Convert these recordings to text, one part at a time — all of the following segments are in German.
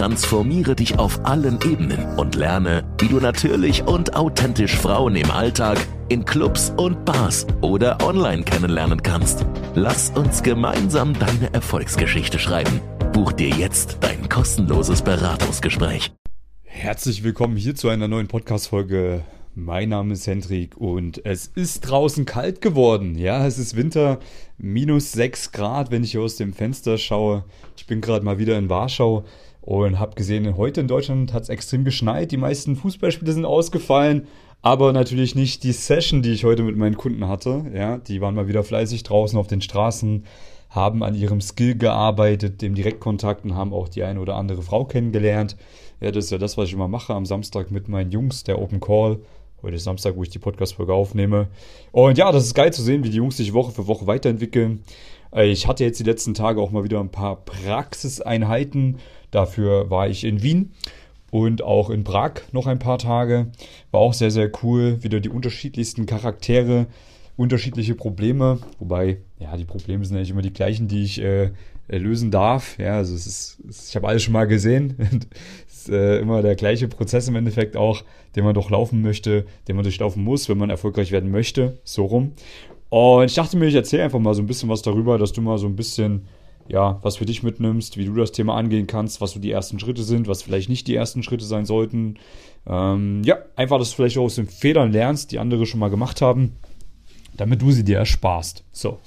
Transformiere dich auf allen Ebenen und lerne, wie du natürlich und authentisch Frauen im Alltag, in Clubs und Bars oder online kennenlernen kannst. Lass uns gemeinsam deine Erfolgsgeschichte schreiben. Buch dir jetzt dein kostenloses Beratungsgespräch. Herzlich willkommen hier zu einer neuen Podcast-Folge. Mein Name ist Hendrik und es ist draußen kalt geworden. Ja, es ist Winter, minus 6 Grad, wenn ich hier aus dem Fenster schaue. Ich bin gerade mal wieder in Warschau und habe gesehen, heute in Deutschland hat es extrem geschneit. Die meisten Fußballspiele sind ausgefallen, aber natürlich nicht die Session, die ich heute mit meinen Kunden hatte. Ja, die waren mal wieder fleißig draußen auf den Straßen, haben an ihrem Skill gearbeitet, dem Direktkontakt und haben auch die eine oder andere Frau kennengelernt. Ja, das ist ja das, was ich immer mache am Samstag mit meinen Jungs, der Open Call. Heute ist Samstag, wo ich die Podcast-Folge aufnehme. Und ja, das ist geil zu sehen, wie die Jungs sich Woche für Woche weiterentwickeln. Äh, ich hatte jetzt die letzten Tage auch mal wieder ein paar Praxiseinheiten. Dafür war ich in Wien und auch in Prag noch ein paar Tage. War auch sehr, sehr cool. Wieder die unterschiedlichsten Charaktere, unterschiedliche Probleme. Wobei, ja, die Probleme sind eigentlich immer die gleichen, die ich äh, lösen darf. Ja, also es ist, ich habe alles schon mal gesehen. es ist äh, immer der gleiche Prozess im Endeffekt auch, den man durchlaufen möchte, den man durchlaufen muss, wenn man erfolgreich werden möchte. So rum. Und ich dachte mir, ich erzähle einfach mal so ein bisschen was darüber, dass du mal so ein bisschen ja, was für dich mitnimmst, wie du das Thema angehen kannst, was so die ersten Schritte sind, was vielleicht nicht die ersten Schritte sein sollten. Ähm, ja, einfach, dass du vielleicht auch aus den Fehlern lernst, die andere schon mal gemacht haben, damit du sie dir ersparst. So,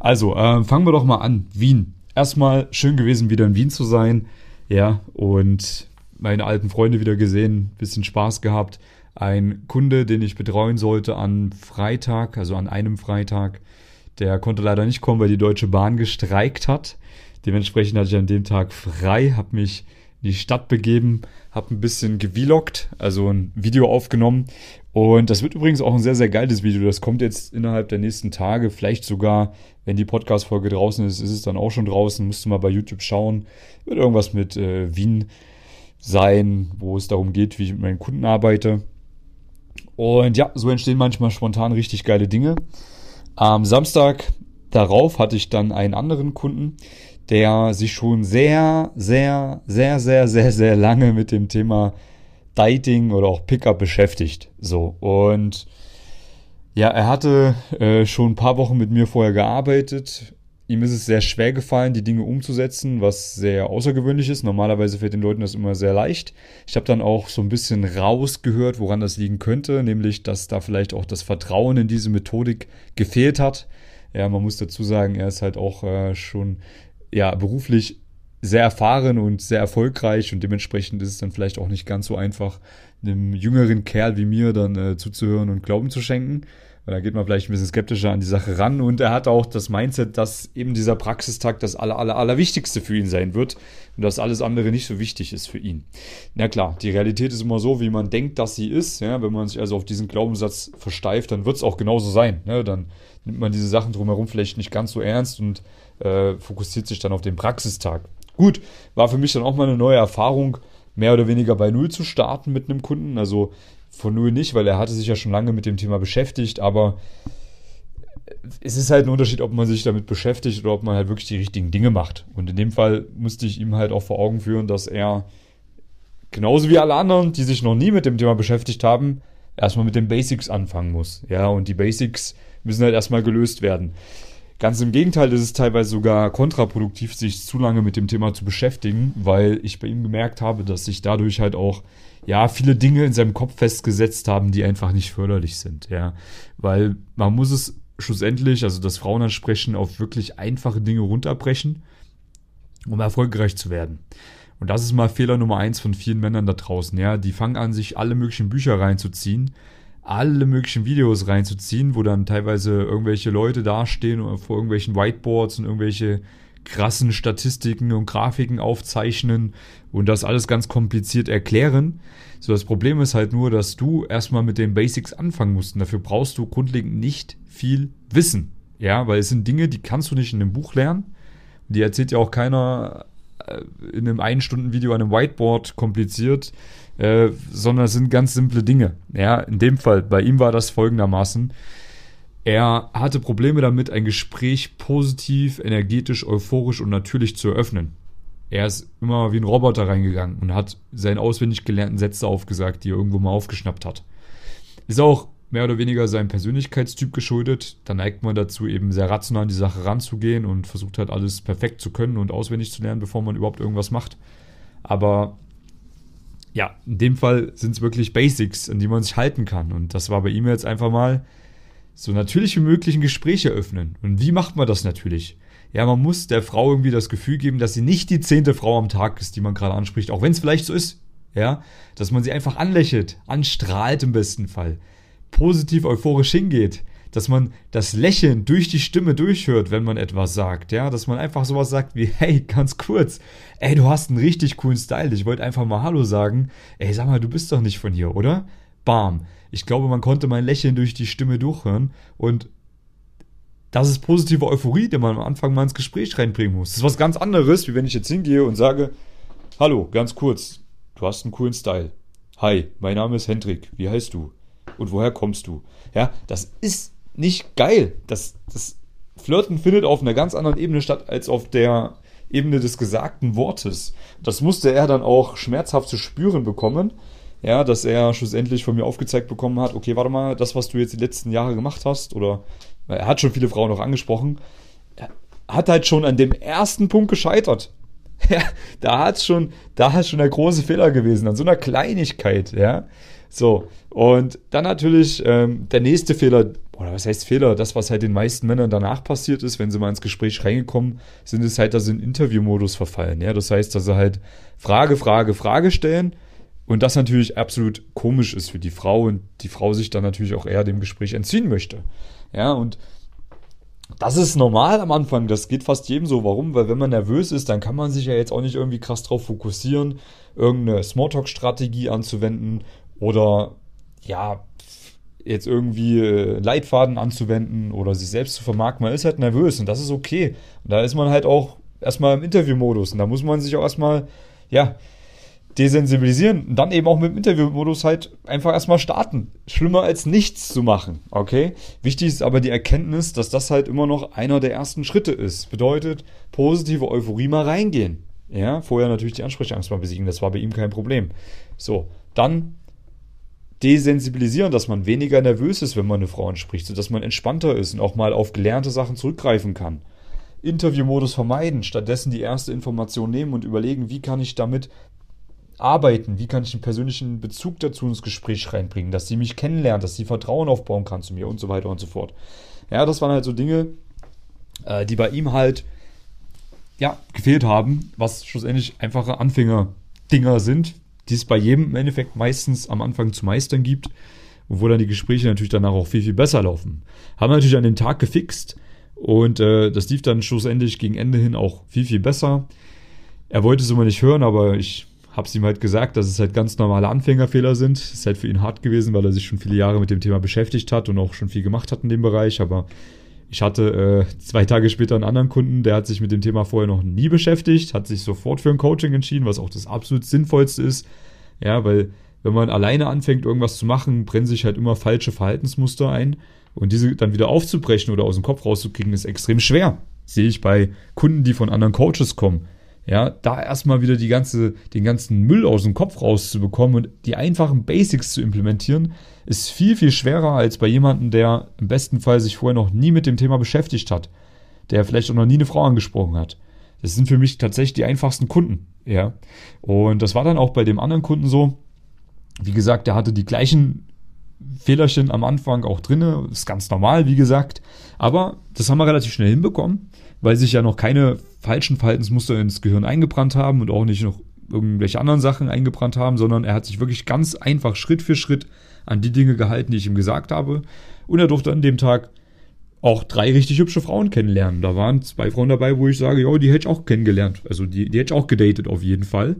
also äh, fangen wir doch mal an. Wien. Erstmal schön gewesen, wieder in Wien zu sein. Ja, und meine alten Freunde wieder gesehen, bisschen Spaß gehabt. Ein Kunde, den ich betreuen sollte an Freitag, also an einem Freitag, der konnte leider nicht kommen, weil die Deutsche Bahn gestreikt hat. Dementsprechend hatte ich an dem Tag frei, habe mich in die Stadt begeben, habe ein bisschen gewloggt, also ein Video aufgenommen. Und das wird übrigens auch ein sehr, sehr geiles Video. Das kommt jetzt innerhalb der nächsten Tage, vielleicht sogar, wenn die Podcast-Folge draußen ist, ist es dann auch schon draußen. Musst du mal bei YouTube schauen. Wird irgendwas mit äh, Wien sein, wo es darum geht, wie ich mit meinen Kunden arbeite. Und ja, so entstehen manchmal spontan richtig geile Dinge. Am Samstag darauf hatte ich dann einen anderen Kunden, der sich schon sehr, sehr, sehr, sehr, sehr, sehr lange mit dem Thema Dating oder auch Pickup beschäftigt. So und ja, er hatte äh, schon ein paar Wochen mit mir vorher gearbeitet, ihm ist es sehr schwer gefallen, die Dinge umzusetzen, was sehr außergewöhnlich ist. Normalerweise fällt den Leuten das immer sehr leicht. Ich habe dann auch so ein bisschen rausgehört, woran das liegen könnte, nämlich, dass da vielleicht auch das Vertrauen in diese Methodik gefehlt hat. Ja, man muss dazu sagen, er ist halt auch äh, schon ja, beruflich sehr erfahren und sehr erfolgreich und dementsprechend ist es dann vielleicht auch nicht ganz so einfach, einem jüngeren Kerl wie mir dann äh, zuzuhören und Glauben zu schenken. Da geht man vielleicht ein bisschen skeptischer an die Sache ran und er hat auch das Mindset, dass eben dieser Praxistag das aller, aller, allerwichtigste für ihn sein wird und dass alles andere nicht so wichtig ist für ihn. Na klar, die Realität ist immer so, wie man denkt, dass sie ist. Ja, wenn man sich also auf diesen Glaubenssatz versteift, dann wird es auch genauso sein. Ne? Dann nimmt man diese Sachen drumherum vielleicht nicht ganz so ernst und äh, fokussiert sich dann auf den Praxistag. Gut, war für mich dann auch mal eine neue Erfahrung, mehr oder weniger bei Null zu starten mit einem Kunden. Also von Null nicht, weil er hatte sich ja schon lange mit dem Thema beschäftigt, aber es ist halt ein Unterschied, ob man sich damit beschäftigt oder ob man halt wirklich die richtigen Dinge macht. Und in dem Fall musste ich ihm halt auch vor Augen führen, dass er genauso wie alle anderen, die sich noch nie mit dem Thema beschäftigt haben, erstmal mit den Basics anfangen muss. Ja, und die Basics müssen halt erstmal gelöst werden. Ganz im Gegenteil, es ist teilweise sogar kontraproduktiv, sich zu lange mit dem Thema zu beschäftigen, weil ich bei ihm gemerkt habe, dass sich dadurch halt auch ja, viele Dinge in seinem Kopf festgesetzt haben, die einfach nicht förderlich sind, ja. Weil man muss es schlussendlich, also das Frauenansprechen, auf wirklich einfache Dinge runterbrechen, um erfolgreich zu werden. Und das ist mal Fehler Nummer eins von vielen Männern da draußen, ja. Die fangen an, sich alle möglichen Bücher reinzuziehen, alle möglichen Videos reinzuziehen, wo dann teilweise irgendwelche Leute dastehen vor irgendwelchen Whiteboards und irgendwelche krassen Statistiken und Grafiken aufzeichnen und das alles ganz kompliziert erklären. So, das Problem ist halt nur, dass du erstmal mit den Basics anfangen musst. Und dafür brauchst du grundlegend nicht viel Wissen. Ja, weil es sind Dinge, die kannst du nicht in einem Buch lernen. Die erzählt ja auch keiner äh, in einem Ein-Stunden-Video an einem Whiteboard kompliziert, äh, sondern es sind ganz simple Dinge. Ja, in dem Fall, bei ihm war das folgendermaßen. Er hatte Probleme damit, ein Gespräch positiv, energetisch, euphorisch und natürlich zu eröffnen. Er ist immer wie ein Roboter reingegangen und hat seinen auswendig gelernten Sätze aufgesagt, die er irgendwo mal aufgeschnappt hat. Ist auch mehr oder weniger seinem Persönlichkeitstyp geschuldet. Da neigt man dazu, eben sehr rational an die Sache ranzugehen und versucht halt alles perfekt zu können und auswendig zu lernen, bevor man überhaupt irgendwas macht. Aber ja, in dem Fall sind es wirklich Basics, an die man sich halten kann. Und das war bei ihm jetzt einfach mal so natürlich wie möglich ein Gespräch eröffnen. Und wie macht man das natürlich? Ja, man muss der Frau irgendwie das Gefühl geben, dass sie nicht die zehnte Frau am Tag ist, die man gerade anspricht, auch wenn es vielleicht so ist. Ja, dass man sie einfach anlächelt, anstrahlt im besten Fall, positiv euphorisch hingeht, dass man das Lächeln durch die Stimme durchhört, wenn man etwas sagt, ja, dass man einfach sowas sagt wie, hey, ganz kurz, ey, du hast einen richtig coolen Style, ich wollte einfach mal Hallo sagen, ey, sag mal, du bist doch nicht von hier, oder? Bam. Ich glaube, man konnte mein Lächeln durch die Stimme durchhören und das ist positive Euphorie, die man am Anfang mal ins Gespräch reinbringen muss. Das ist was ganz anderes, wie wenn ich jetzt hingehe und sage, hallo, ganz kurz, du hast einen coolen Style. Hi, mein Name ist Hendrik, wie heißt du? Und woher kommst du? Ja, das ist nicht geil. Das, das Flirten findet auf einer ganz anderen Ebene statt als auf der Ebene des gesagten Wortes. Das musste er dann auch schmerzhaft zu spüren bekommen. Ja, dass er schlussendlich von mir aufgezeigt bekommen hat, okay, warte mal, das, was du jetzt die letzten Jahre gemacht hast, oder er hat schon viele Frauen auch angesprochen, hat halt schon an dem ersten Punkt gescheitert. Ja, da hat schon, da hat schon der große Fehler gewesen, an so einer Kleinigkeit, ja. So, und dann natürlich ähm, der nächste Fehler, oder was heißt Fehler? Das, was halt den meisten Männern danach passiert ist, wenn sie mal ins Gespräch reingekommen sind, ist halt, dass sie in Interviewmodus verfallen. Ja, das heißt, dass sie halt Frage, Frage, Frage stellen und das natürlich absolut komisch ist für die Frau und die Frau sich dann natürlich auch eher dem Gespräch entziehen möchte. Ja, und das ist normal am Anfang, das geht fast jedem so. Warum? Weil wenn man nervös ist, dann kann man sich ja jetzt auch nicht irgendwie krass drauf fokussieren, irgendeine Smalltalk-Strategie anzuwenden oder ja, jetzt irgendwie äh, Leitfaden anzuwenden oder sich selbst zu vermarkten. Man ist halt nervös und das ist okay. Und da ist man halt auch erstmal im Interviewmodus und da muss man sich auch erstmal, ja, desensibilisieren und dann eben auch mit dem Interviewmodus halt einfach erstmal starten. Schlimmer als nichts zu machen, okay? Wichtig ist aber die Erkenntnis, dass das halt immer noch einer der ersten Schritte ist. Bedeutet, positive Euphorie mal reingehen. Ja, vorher natürlich die Ansprechangst mal besiegen, das war bei ihm kein Problem. So, dann desensibilisieren, dass man weniger nervös ist, wenn man eine Frau anspricht, sodass man entspannter ist und auch mal auf gelernte Sachen zurückgreifen kann. Interviewmodus vermeiden, stattdessen die erste Information nehmen und überlegen, wie kann ich damit arbeiten? Wie kann ich einen persönlichen Bezug dazu ins Gespräch reinbringen, dass sie mich kennenlernt, dass sie Vertrauen aufbauen kann zu mir und so weiter und so fort. Ja, das waren halt so Dinge, äh, die bei ihm halt ja, gefehlt haben, was schlussendlich einfache Anfänger-Dinger sind, die es bei jedem im Endeffekt meistens am Anfang zu meistern gibt, wo dann die Gespräche natürlich danach auch viel, viel besser laufen. Haben wir natürlich an dem Tag gefixt und äh, das lief dann schlussendlich gegen Ende hin auch viel, viel besser. Er wollte es immer nicht hören, aber ich habe es ihm halt gesagt, dass es halt ganz normale Anfängerfehler sind. Ist halt für ihn hart gewesen, weil er sich schon viele Jahre mit dem Thema beschäftigt hat und auch schon viel gemacht hat in dem Bereich. Aber ich hatte äh, zwei Tage später einen anderen Kunden, der hat sich mit dem Thema vorher noch nie beschäftigt, hat sich sofort für ein Coaching entschieden, was auch das absolut sinnvollste ist. Ja, weil wenn man alleine anfängt, irgendwas zu machen, brennen sich halt immer falsche Verhaltensmuster ein. Und diese dann wieder aufzubrechen oder aus dem Kopf rauszukriegen, ist extrem schwer. Sehe ich bei Kunden, die von anderen Coaches kommen ja, da erstmal wieder die ganze, den ganzen Müll aus dem Kopf rauszubekommen und die einfachen Basics zu implementieren, ist viel, viel schwerer als bei jemandem, der im besten Fall sich vorher noch nie mit dem Thema beschäftigt hat, der vielleicht auch noch nie eine Frau angesprochen hat. Das sind für mich tatsächlich die einfachsten Kunden, ja. Und das war dann auch bei dem anderen Kunden so. Wie gesagt, der hatte die gleichen Fehlerchen am Anfang auch drinne, ist ganz normal, wie gesagt. Aber das haben wir relativ schnell hinbekommen weil sich ja noch keine falschen Verhaltensmuster ins Gehirn eingebrannt haben und auch nicht noch irgendwelche anderen Sachen eingebrannt haben, sondern er hat sich wirklich ganz einfach Schritt für Schritt an die Dinge gehalten, die ich ihm gesagt habe. Und er durfte an dem Tag auch drei richtig hübsche Frauen kennenlernen. Da waren zwei Frauen dabei, wo ich sage, ja, die hätte ich auch kennengelernt. Also die, die hätte ich auch gedatet auf jeden Fall.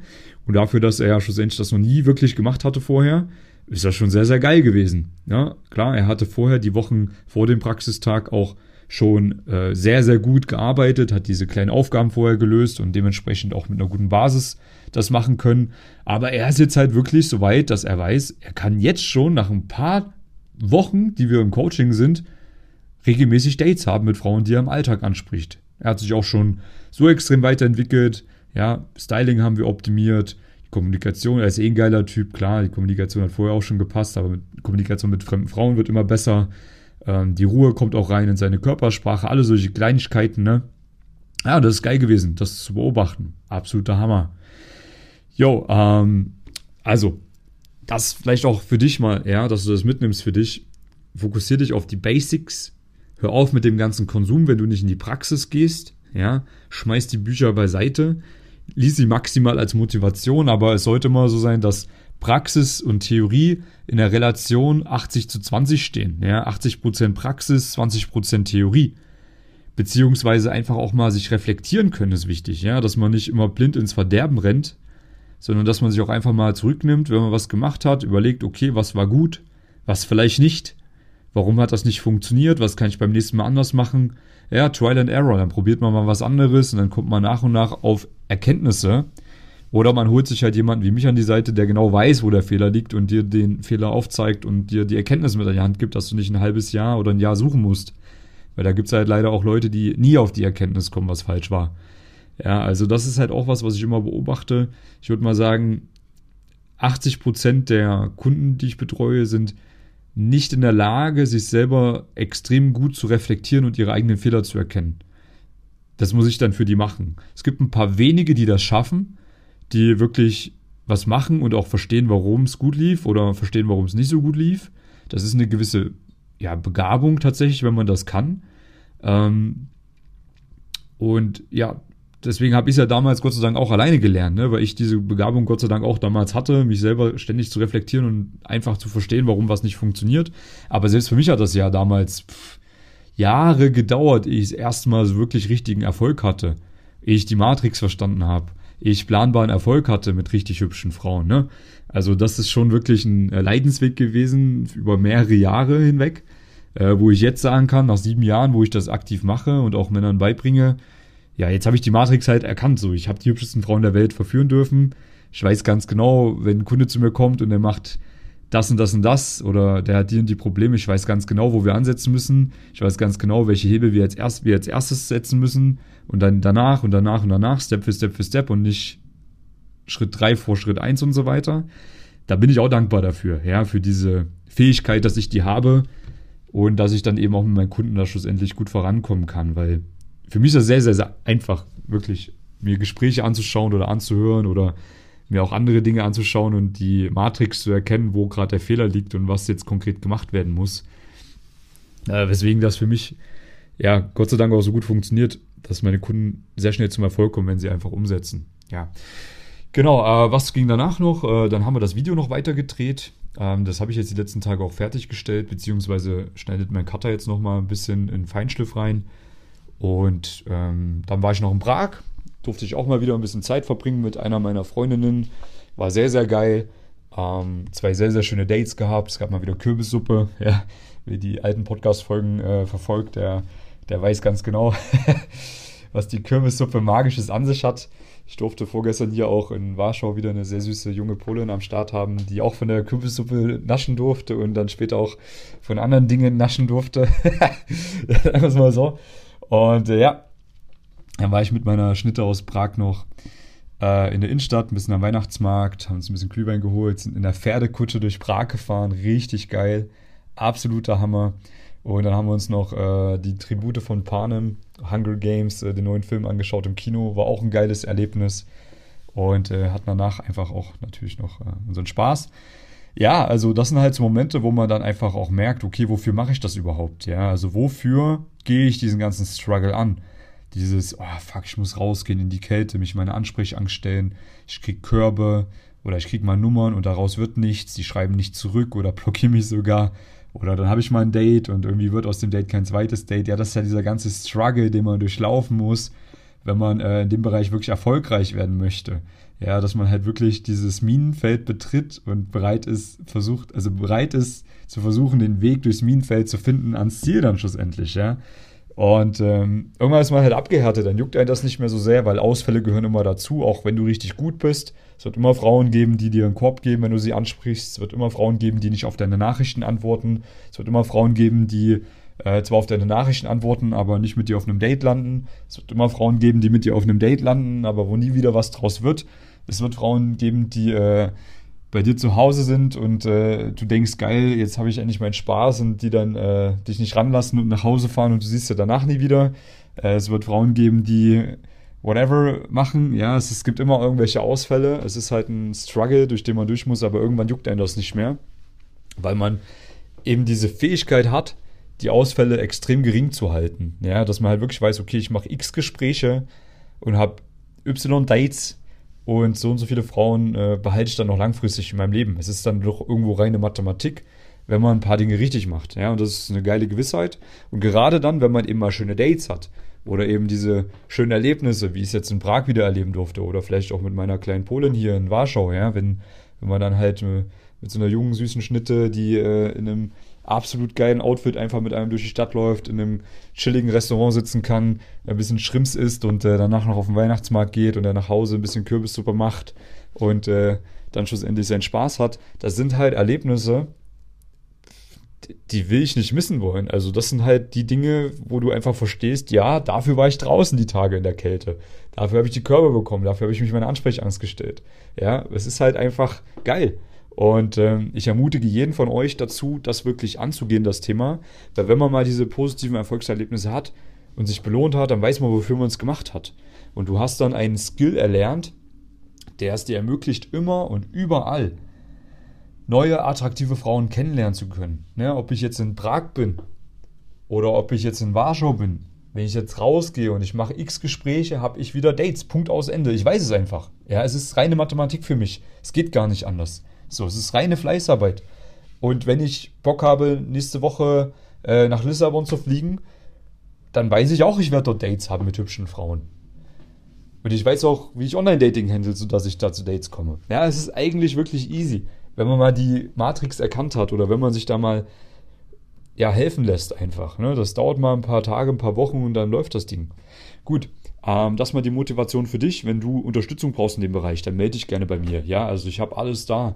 Und dafür, dass er ja schlussendlich das noch nie wirklich gemacht hatte vorher, ist das schon sehr, sehr geil gewesen. Ja, klar, er hatte vorher die Wochen vor dem Praxistag auch schon äh, sehr, sehr gut gearbeitet, hat diese kleinen Aufgaben vorher gelöst und dementsprechend auch mit einer guten Basis das machen können. Aber er ist jetzt halt wirklich so weit, dass er weiß, er kann jetzt schon nach ein paar Wochen, die wir im Coaching sind, regelmäßig Dates haben mit Frauen, die er im Alltag anspricht. Er hat sich auch schon so extrem weiterentwickelt. Ja, Styling haben wir optimiert. Kommunikation, er ist eh ein geiler Typ, klar, die Kommunikation hat vorher auch schon gepasst, aber mit Kommunikation mit fremden Frauen wird immer besser. Ähm, die Ruhe kommt auch rein in seine Körpersprache, alle solche Kleinigkeiten, ne? Ja, das ist geil gewesen, das zu beobachten. Absoluter Hammer. Jo, ähm, also, das vielleicht auch für dich mal, ja, dass du das mitnimmst für dich. Fokussier dich auf die Basics. Hör auf mit dem ganzen Konsum, wenn du nicht in die Praxis gehst. Ja, schmeiß die Bücher beiseite. Lies sie maximal als Motivation, aber es sollte immer so sein, dass Praxis und Theorie in der Relation 80 zu 20 stehen. Ja, 80% Praxis, 20% Theorie. Beziehungsweise einfach auch mal sich reflektieren können ist wichtig, ja, dass man nicht immer blind ins Verderben rennt, sondern dass man sich auch einfach mal zurücknimmt, wenn man was gemacht hat, überlegt, okay, was war gut, was vielleicht nicht, warum hat das nicht funktioniert, was kann ich beim nächsten Mal anders machen. Ja, Trial and Error, dann probiert man mal was anderes und dann kommt man nach und nach auf Erkenntnisse. Oder man holt sich halt jemanden wie mich an die Seite, der genau weiß, wo der Fehler liegt und dir den Fehler aufzeigt und dir die Erkenntnis mit an die Hand gibt, dass du nicht ein halbes Jahr oder ein Jahr suchen musst. Weil da gibt es halt leider auch Leute, die nie auf die Erkenntnis kommen, was falsch war. Ja, also das ist halt auch was, was ich immer beobachte. Ich würde mal sagen, 80 Prozent der Kunden, die ich betreue, sind nicht in der Lage, sich selber extrem gut zu reflektieren und ihre eigenen Fehler zu erkennen. Das muss ich dann für die machen. Es gibt ein paar wenige, die das schaffen, die wirklich was machen und auch verstehen, warum es gut lief oder verstehen, warum es nicht so gut lief. Das ist eine gewisse ja, Begabung tatsächlich, wenn man das kann. Ähm, und ja, deswegen habe ich ja damals Gott sei Dank auch alleine gelernt, ne? weil ich diese Begabung Gott sei Dank auch damals hatte, mich selber ständig zu reflektieren und einfach zu verstehen, warum was nicht funktioniert. Aber selbst für mich hat das ja damals pff, Jahre gedauert, ehe ich das erste Mal so wirklich richtigen Erfolg hatte, ehe ich die Matrix verstanden habe, ehe ich planbaren Erfolg hatte mit richtig hübschen Frauen. Ne? Also das ist schon wirklich ein äh, Leidensweg gewesen über mehrere Jahre hinweg, äh, wo ich jetzt sagen kann, nach sieben Jahren, wo ich das aktiv mache und auch Männern beibringe, ja, jetzt habe ich die Matrix halt erkannt. So, ich habe die hübschesten Frauen der Welt verführen dürfen. Ich weiß ganz genau, wenn ein Kunde zu mir kommt und der macht das und das und das oder der hat die und die Probleme, ich weiß ganz genau, wo wir ansetzen müssen. Ich weiß ganz genau, welche Hebel wir als, erst, wir als erstes setzen müssen und dann danach und danach und danach, Step für Step für Step und nicht Schritt drei vor Schritt eins und so weiter. Da bin ich auch dankbar dafür, ja, für diese Fähigkeit, dass ich die habe und dass ich dann eben auch mit meinen Kunden da schlussendlich gut vorankommen kann, weil für mich ist das sehr, sehr, sehr einfach, wirklich mir Gespräche anzuschauen oder anzuhören oder mir auch andere Dinge anzuschauen und die Matrix zu erkennen, wo gerade der Fehler liegt und was jetzt konkret gemacht werden muss. Äh, weswegen das für mich, ja, Gott sei Dank auch so gut funktioniert, dass meine Kunden sehr schnell zum Erfolg kommen, wenn sie einfach umsetzen. Ja. Genau, äh, was ging danach noch? Äh, dann haben wir das Video noch weiter gedreht. Ähm, das habe ich jetzt die letzten Tage auch fertiggestellt, beziehungsweise schneidet mein Cutter jetzt nochmal ein bisschen in Feinschliff rein. Und ähm, dann war ich noch in Prag, durfte ich auch mal wieder ein bisschen Zeit verbringen mit einer meiner Freundinnen. War sehr, sehr geil. Ähm, zwei sehr, sehr schöne Dates gehabt. Es gab mal wieder Kürbissuppe. Ja, wer die alten Podcast-Folgen äh, verfolgt, der, der weiß ganz genau, was die Kürbissuppe Magisches an sich hat. Ich durfte vorgestern hier auch in Warschau wieder eine sehr süße junge Polin am Start haben, die auch von der Kürbissuppe naschen durfte und dann später auch von anderen Dingen naschen durfte. Sagen wir es mal so. Und äh, ja, dann war ich mit meiner Schnitte aus Prag noch äh, in der Innenstadt, ein bisschen am Weihnachtsmarkt, haben uns ein bisschen Glühwein geholt, sind in der Pferdekutsche durch Prag gefahren, richtig geil, absoluter Hammer. Und dann haben wir uns noch äh, die Tribute von Panem, Hunger Games, äh, den neuen Film angeschaut im Kino, war auch ein geiles Erlebnis. Und äh, hatten danach einfach auch natürlich noch äh, unseren Spaß ja, also das sind halt so Momente, wo man dann einfach auch merkt, okay, wofür mache ich das überhaupt? Ja, also wofür gehe ich diesen ganzen Struggle an? Dieses, oh fuck, ich muss rausgehen in die Kälte, mich meine Ansprechangst stellen, ich krieg Körbe oder ich krieg mal Nummern und daraus wird nichts, die schreiben nicht zurück oder blockieren mich sogar. Oder dann habe ich mal ein Date und irgendwie wird aus dem Date kein zweites Date. Ja, das ist ja dieser ganze Struggle, den man durchlaufen muss, wenn man äh, in dem Bereich wirklich erfolgreich werden möchte. Ja, dass man halt wirklich dieses Minenfeld betritt und bereit ist, versucht, also bereit ist zu versuchen, den Weg durchs Minenfeld zu finden ans Ziel dann schlussendlich, ja. Und ähm, irgendwann ist man halt abgehärtet, dann juckt einen das nicht mehr so sehr, weil Ausfälle gehören immer dazu, auch wenn du richtig gut bist. Es wird immer Frauen geben, die dir einen Korb geben, wenn du sie ansprichst. Es wird immer Frauen geben, die nicht auf deine Nachrichten antworten. Es wird immer Frauen geben, die äh, zwar auf deine Nachrichten antworten, aber nicht mit dir auf einem Date landen. Es wird immer Frauen geben, die mit dir auf einem Date landen, aber wo nie wieder was draus wird. Es wird Frauen geben, die äh, bei dir zu Hause sind und äh, du denkst, geil, jetzt habe ich endlich meinen Spaß und die dann äh, dich nicht ranlassen und nach Hause fahren und du siehst ja danach nie wieder. Äh, es wird Frauen geben, die whatever machen. Ja, es, es gibt immer irgendwelche Ausfälle. Es ist halt ein Struggle, durch den man durch muss, aber irgendwann juckt einen das nicht mehr, weil man eben diese Fähigkeit hat, die Ausfälle extrem gering zu halten. Ja, dass man halt wirklich weiß, okay, ich mache x Gespräche und habe y Dates und so und so viele Frauen äh, behalte ich dann noch langfristig in meinem Leben. Es ist dann doch irgendwo reine Mathematik, wenn man ein paar Dinge richtig macht. Ja, und das ist eine geile Gewissheit. Und gerade dann, wenn man eben mal schöne Dates hat oder eben diese schönen Erlebnisse, wie ich es jetzt in Prag wieder erleben durfte oder vielleicht auch mit meiner kleinen Polin hier in Warschau, ja, wenn, wenn man dann halt äh, mit so einer jungen, süßen Schnitte, die äh, in einem absolut geilen Outfit einfach mit einem durch die Stadt läuft, in einem chilligen Restaurant sitzen kann, ein bisschen Schrimps isst und äh, danach noch auf den Weihnachtsmarkt geht und dann nach Hause ein bisschen Kürbissuppe macht und äh, dann schlussendlich seinen Spaß hat. Das sind halt Erlebnisse, die will ich nicht missen wollen. Also das sind halt die Dinge, wo du einfach verstehst, ja, dafür war ich draußen die Tage in der Kälte. Dafür habe ich die Körbe bekommen, dafür habe ich mich meine Ansprechangst gestellt. Ja, es ist halt einfach geil. Und ähm, ich ermutige jeden von euch dazu, das wirklich anzugehen, das Thema. Weil wenn man mal diese positiven Erfolgserlebnisse hat und sich belohnt hat, dann weiß man, wofür man es gemacht hat. Und du hast dann einen Skill erlernt, der es dir ermöglicht, immer und überall neue, attraktive Frauen kennenlernen zu können. Ne? Ob ich jetzt in Prag bin oder ob ich jetzt in Warschau bin. Wenn ich jetzt rausgehe und ich mache x Gespräche, habe ich wieder Dates. Punkt aus Ende. Ich weiß es einfach. Ja, es ist reine Mathematik für mich. Es geht gar nicht anders. So, es ist reine Fleißarbeit. Und wenn ich Bock habe, nächste Woche äh, nach Lissabon zu fliegen, dann weiß ich auch, ich werde dort Dates haben mit hübschen Frauen. Und ich weiß auch, wie ich Online-Dating handle, sodass ich da zu Dates komme. Ja, es ist eigentlich wirklich easy, wenn man mal die Matrix erkannt hat oder wenn man sich da mal ja, helfen lässt einfach. Ne? Das dauert mal ein paar Tage, ein paar Wochen und dann läuft das Ding. Gut, ähm, das mal die Motivation für dich. Wenn du Unterstützung brauchst in dem Bereich, dann melde dich gerne bei mir. Ja, also ich habe alles da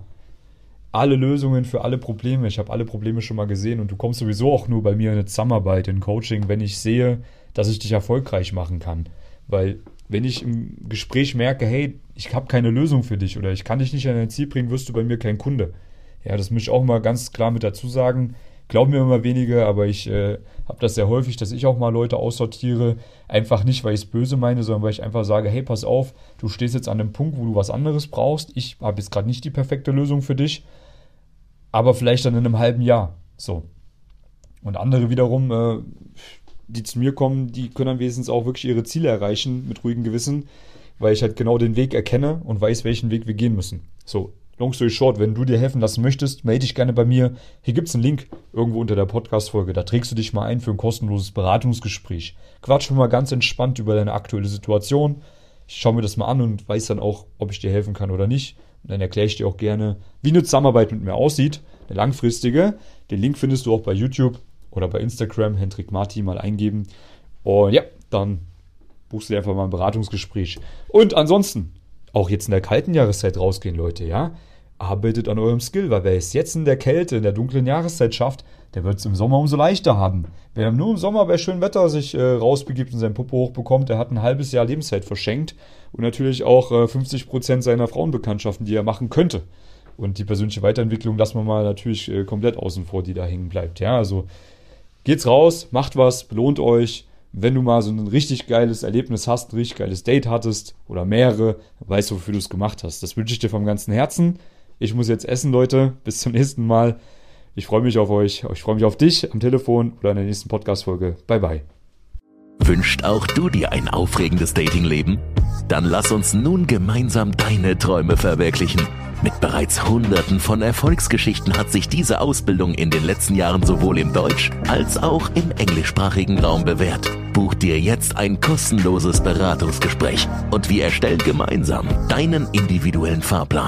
alle Lösungen für alle Probleme. Ich habe alle Probleme schon mal gesehen und du kommst sowieso auch nur bei mir in eine Zusammenarbeit, in Coaching, wenn ich sehe, dass ich dich erfolgreich machen kann. Weil wenn ich im Gespräch merke, hey, ich habe keine Lösung für dich oder ich kann dich nicht an dein Ziel bringen, wirst du bei mir kein Kunde. Ja, das muss ich auch mal ganz klar mit dazu sagen. Glauben mir immer weniger, aber ich äh, habe das sehr häufig, dass ich auch mal Leute aussortiere. Einfach nicht, weil ich es böse meine, sondern weil ich einfach sage, hey, pass auf, du stehst jetzt an einem Punkt, wo du was anderes brauchst. Ich habe jetzt gerade nicht die perfekte Lösung für dich aber vielleicht dann in einem halben Jahr. So. Und andere wiederum, äh, die zu mir kommen, die können dann wenigstens auch wirklich ihre Ziele erreichen mit ruhigem Gewissen, weil ich halt genau den Weg erkenne und weiß, welchen Weg wir gehen müssen. So, long story short, wenn du dir helfen lassen möchtest, melde dich gerne bei mir. Hier gibt es einen Link irgendwo unter der Podcast-Folge. Da trägst du dich mal ein für ein kostenloses Beratungsgespräch. Quatsch mal ganz entspannt über deine aktuelle Situation. Ich schaue mir das mal an und weiß dann auch, ob ich dir helfen kann oder nicht. Und dann erkläre ich dir auch gerne, wie eine Zusammenarbeit mit mir aussieht, eine langfristige. Den Link findest du auch bei YouTube oder bei Instagram, Hendrik Marti, mal eingeben. Und ja, dann buchst du dir einfach mal ein Beratungsgespräch. Und ansonsten, auch jetzt in der kalten Jahreszeit rausgehen, Leute, ja? Arbeitet an eurem Skill, weil wer es jetzt in der Kälte, in der dunklen Jahreszeit schafft, der wird es im Sommer umso leichter haben. Wer nur im Sommer bei schönem Wetter sich äh, rausbegibt und sein Popo hochbekommt, der hat ein halbes Jahr Lebenszeit verschenkt und natürlich auch äh, 50% seiner Frauenbekanntschaften, die er machen könnte. Und die persönliche Weiterentwicklung lassen wir mal natürlich äh, komplett außen vor, die da hängen bleibt. Ja, also geht's raus, macht was, belohnt euch. Wenn du mal so ein richtig geiles Erlebnis hast, ein richtig geiles Date hattest oder mehrere, weißt du, wofür du es gemacht hast. Das wünsche ich dir vom ganzen Herzen. Ich muss jetzt essen, Leute. Bis zum nächsten Mal. Ich freue mich auf euch. Ich freue mich auf dich am Telefon oder in der nächsten Podcast-Folge. Bye, bye. Wünscht auch du dir ein aufregendes Datingleben? Dann lass uns nun gemeinsam deine Träume verwirklichen. Mit bereits Hunderten von Erfolgsgeschichten hat sich diese Ausbildung in den letzten Jahren sowohl im Deutsch- als auch im englischsprachigen Raum bewährt. Buch dir jetzt ein kostenloses Beratungsgespräch und wir erstellen gemeinsam deinen individuellen Fahrplan.